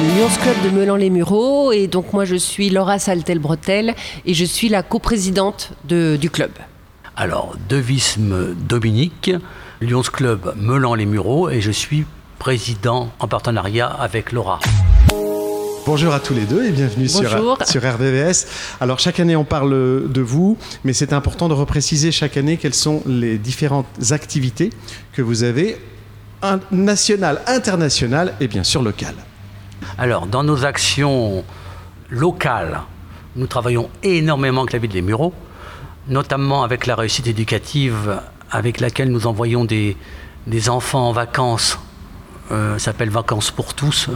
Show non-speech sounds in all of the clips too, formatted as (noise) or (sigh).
Lions Club de Melan-les-Mureaux et donc moi je suis Laura Saltel-Bretel et je suis la coprésidente de- du club. Alors, Devisme Dominique, Lions Club Melan-les-Mureaux et je suis président en partenariat avec Laura. Bonjour à tous les deux et bienvenue sur, Bonjour. sur RVVS. Alors chaque année on parle de vous, mais c'est important de repréciser chaque année quelles sont les différentes activités que vous avez, nationales, internationales et bien sûr locales. Alors, dans nos actions locales, nous travaillons énormément avec la ville des Mureaux, notamment avec la réussite éducative avec laquelle nous envoyons des, des enfants en vacances. Euh, ça s'appelle Vacances pour tous.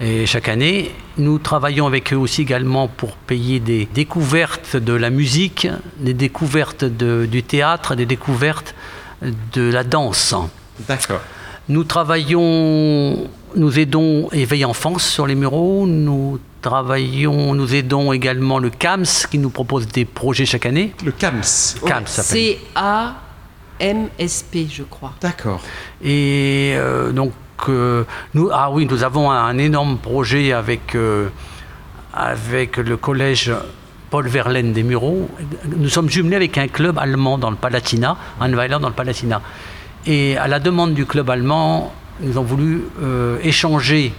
Et chaque année, nous travaillons avec eux aussi également pour payer des découvertes de la musique, des découvertes de- du théâtre, des découvertes de la danse. D'accord. Nous travaillons, nous aidons Éveil Enfance sur les Mureaux, nous travaillons, nous aidons également le CAMS qui nous propose des projets chaque année. Le CAMS. CAMS s'appelle. C-A-M-S-P je crois. D'accord. Et euh, donc, euh, nous, ah oui, nous avons un énorme projet avec, euh, avec le collège Paul Verlaine des Mureaux. Nous sommes jumelés avec un club allemand dans le Palatinat, Anweiler dans le Palatinat. Et à la demande du club allemand, nous avons voulu euh, échanger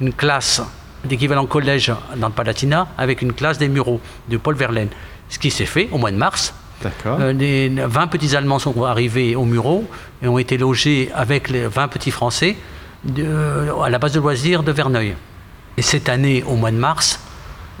une classe d'équivalent collège dans le Palatinat avec une classe des Mureaux de Paul Verlaine. Ce qui s'est fait au mois de mars. Euh, les 20 petits Allemands sont arrivés au Mureau et ont été logés avec les 20 petits Français de- à la base de loisirs de Verneuil. Et cette année, au mois de mars,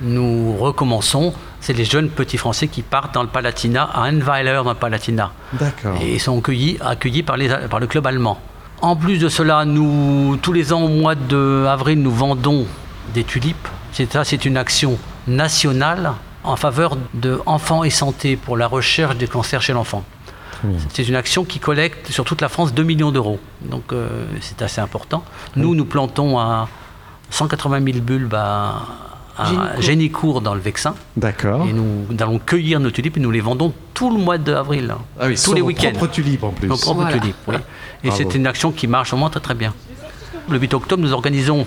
nous recommençons. C'est les jeunes petits Français qui partent dans le Palatinat, à Annweiler dans le Palatinat. D'accord. Et ils sont accueillis, accueillis par, les- par le club allemand. En plus de cela, nous, tous les ans, au mois d'avril, nous vendons des tulipes. C'est ça, c'est une action nationale en faveur de Enfants et Santé pour la recherche des cancers chez l'enfant. C'est une action qui collecte sur toute la France 2 millions d'euros. Donc euh, c'est assez important. Nous, nous plantons à 180 000 bulbes à, à Génicourt. Génicourt dans le Vexin. D'accord. Et nous, nous allons cueillir nos tulipes et nous les vendons tout le mois d'avril. Ah oui, tous les week-ends. propres tulipes en plus. Nos propres Voilà. tulipes, oui. Et c'est une action qui marche vraiment très très bien. Le 8 octobre, nous organisons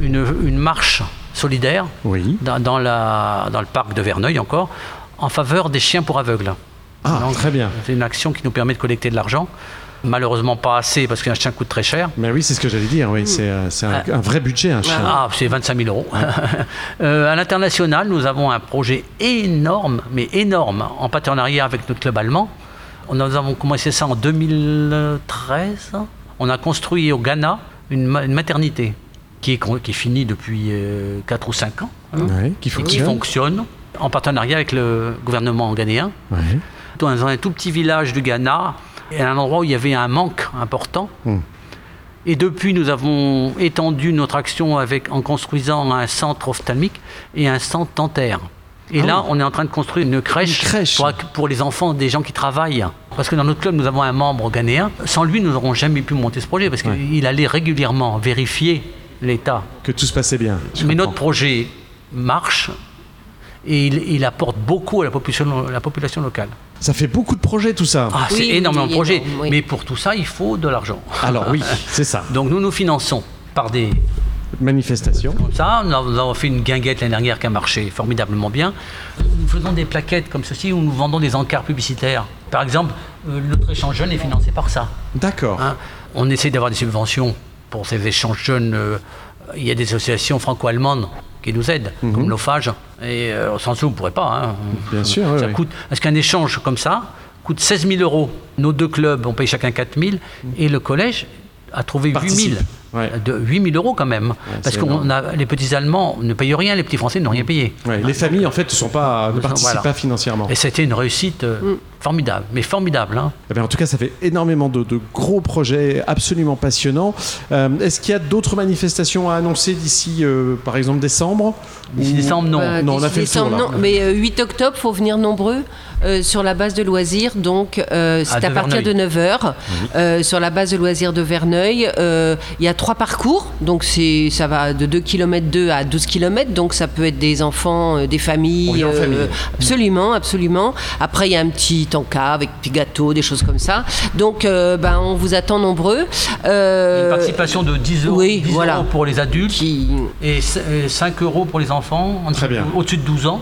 une, une marche solidaire Oui. dans, dans la, dans le parc de Verneuil encore, en faveur des chiens pour aveugles. Ah, Donc, très bien. C'est une action qui nous permet de collecter de l'argent. Malheureusement pas assez parce qu'un chien coûte très cher. Mais oui, c'est ce que j'allais dire. Oui, c'est euh, c'est un, un vrai budget, un chien. Ah, c'est 25 000 euros. (laughs) Euh, à l'international, nous avons un projet énorme, mais énorme, en partenariat avec notre club allemand. Nous avons commencé ça en 2013. On a construit au Ghana une, ma- une maternité qui est, con- qui est finie depuis 4 ou 5 ans. hein, Ouais, qui et qui fonctionne. fonctionne en partenariat avec le gouvernement ghanéen. Ouais. Dans un tout petit village du Ghana, et à un endroit où il y avait un manque important. Hmm. Et depuis, nous avons étendu notre action avec, en construisant un centre ophtalmique et un centre dentaire. Et Ah là, oui. on est en train de construire une crèche, Une crèche. Pour, pour les enfants des gens qui travaillent. Parce que dans notre club, nous avons un membre ghanéen. Sans lui, nous n'aurons jamais pu monter ce projet parce Ouais. qu'il allait régulièrement vérifier l'état Que tout se passait bien. mais comprends. notre projet marche et il, il apporte beaucoup à la population, la population locale. Ça fait beaucoup de projets tout ça. Ah, Oui, c'est énormément de projets. oui. Mais pour tout ça, il faut de l'argent. Alors oui, (laughs) c'est ça. Donc nous nous finançons par des... Manifestation. Comme ça, nous avons nous avons fait une guinguette l'année dernière qui a marché formidablement bien. Nous faisons des plaquettes comme ceci où nous vendons des encarts publicitaires. Par exemple, euh, notre échange jeune est financé par ça. D'accord. Hein, on essaie d'avoir des subventions pour ces échanges jeunes. euh, il y a des associations franco-allemandes qui nous aident, comme l'OFAGE. Et euh, sans eux, on ne pourrait pas. hein. Bien sûr, Ça oui. coûte, parce qu'un échange comme ça coûte 16 000 euros. Nos deux clubs, on paye chacun 4 000. Et le collège a trouvé 8 Participe. 000. Ouais. De 8 000 euros quand même. parce que les petits Allemands ne payent rien, les petits Français n'ont rien payé. Ouais, les familles, en fait, ne, sont pas, ne participent Voilà. pas financièrement. Et c'était une réussite euh, formidable. Mais formidable. hein. Eh bien, en tout cas, ça fait énormément de, de gros projets absolument passionnants. Euh, Est-ce qu'il y a d'autres manifestations à annoncer d'ici, euh, par exemple, décembre? D'ici Ou- décembre, non. Euh, Non, on a d'ici fait le tour, décembre, là. non. Mais euh, 8 octobre, faut venir nombreux euh, sur la base de loisirs. Donc, euh, c'est à partir de Verneuil. 9h. euh, sur la base de loisirs de Verneuil. Euh, Il y a trois parcours. Donc, c'est, ça va de 2 km 2 à 12 km. Donc, ça peut être des enfants, euh, des familles. En famille. absolument, absolument. Après, il y a un petit tankas avec des gâteaux, des choses comme ça. Donc, euh, ben, on vous attend nombreux. Euh, Une participation de 10 euros, oui, 10 voilà. euros pour les adultes qui, et c- et 5 euros pour les enfants Très bien. au-dessus de 12 ans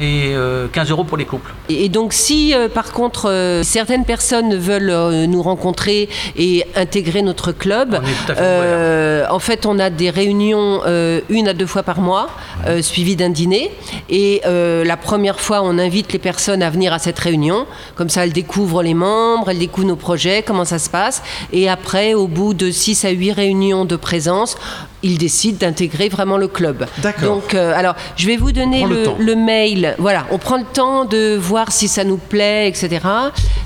et euh, 15 euros pour les couples. Et donc si euh, par contre euh, certaines personnes veulent euh, nous rencontrer et intégrer notre club, euh, en fait on a des réunions euh, une à deux fois par mois, euh, suivies d'un dîner. Et euh, la première fois on invite les personnes à venir à cette réunion, comme ça elles découvrent les membres, elles découvrent nos projets, comment ça se passe. Et après au bout de 6 à 8 réunions de présence, ils décident d'intégrer vraiment le club. D'accord. Donc euh, alors je vais vous donner le le, le mail. Voilà, on prend le temps de voir si ça nous plaît, etc.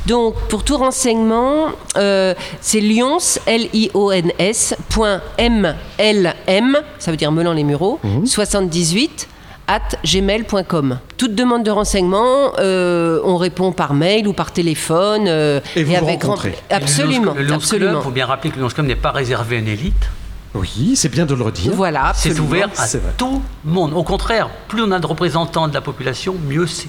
Donc, pour tout renseignement, euh, c'est lyons, L-I-O-N-S, point M-L-M, ça veut dire Melan les Mureaux, Mhm. 78 at gmail.com. Toute demande de renseignement, euh, on répond par mail ou par téléphone. euh, Et vous vous avec grand- rencontrez. Absolument, Le Lions Club, absolument. il faut bien rappeler que le Lions Club n'est pas réservé à une élite. Oui, c'est bien de le redire. Voilà, C'est ouvert à tout le monde. Au contraire, plus on a de représentants de la population, mieux c'est.